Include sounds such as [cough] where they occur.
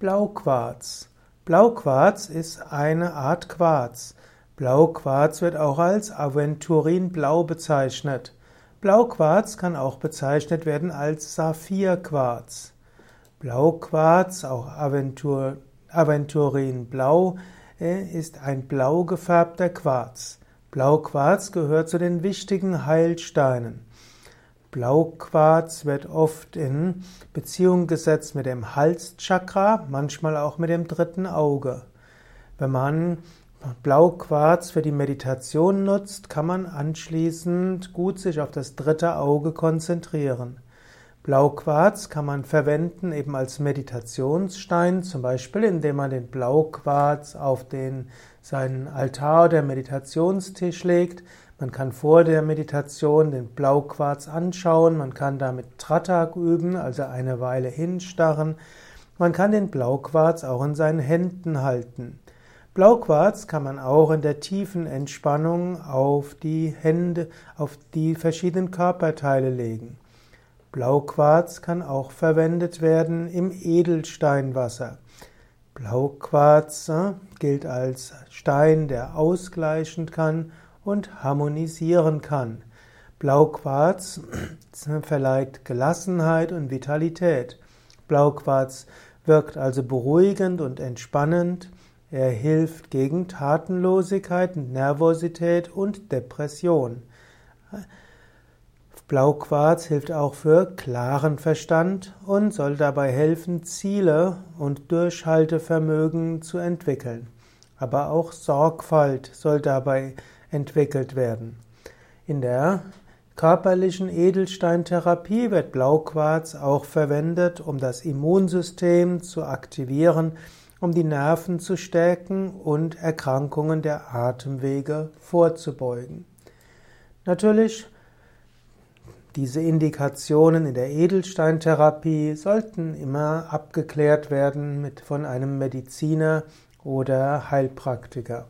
Blauquarz. Blauquarz ist eine Art Quarz. Blauquarz wird auch als Aventurin-Blau bezeichnet. Blauquarz kann auch bezeichnet werden als Saphirquarz. Blauquarz, auch Aventur, Aventurin-Blau, äh, ist ein blau gefärbter Quarz. Blauquarz gehört zu den wichtigen Heilsteinen. Blauquarz wird oft in Beziehung gesetzt mit dem Halschakra, manchmal auch mit dem dritten Auge. Wenn man Blauquarz für die Meditation nutzt, kann man anschließend gut sich auf das dritte Auge konzentrieren. Blauquarz kann man verwenden eben als Meditationsstein, zum Beispiel indem man den Blauquarz auf den, seinen Altar oder Meditationstisch legt. Man kann vor der Meditation den Blauquarz anschauen, man kann damit Tratak üben, also eine Weile hinstarren. Man kann den Blauquarz auch in seinen Händen halten. Blauquarz kann man auch in der tiefen Entspannung auf die Hände, auf die verschiedenen Körperteile legen. Blauquarz kann auch verwendet werden im Edelsteinwasser. Blauquarz äh, gilt als Stein, der ausgleichen kann und harmonisieren kann. Blauquarz [clears throat] verleiht Gelassenheit und Vitalität. Blauquarz wirkt also beruhigend und entspannend. Er hilft gegen Tatenlosigkeit, Nervosität und Depression. Blauquarz hilft auch für klaren Verstand und soll dabei helfen, Ziele und Durchhaltevermögen zu entwickeln. Aber auch Sorgfalt soll dabei entwickelt werden. In der körperlichen Edelsteintherapie wird Blauquarz auch verwendet, um das Immunsystem zu aktivieren, um die Nerven zu stärken und Erkrankungen der Atemwege vorzubeugen. Natürlich, diese Indikationen in der Edelsteintherapie sollten immer abgeklärt werden mit, von einem Mediziner oder Heilpraktiker.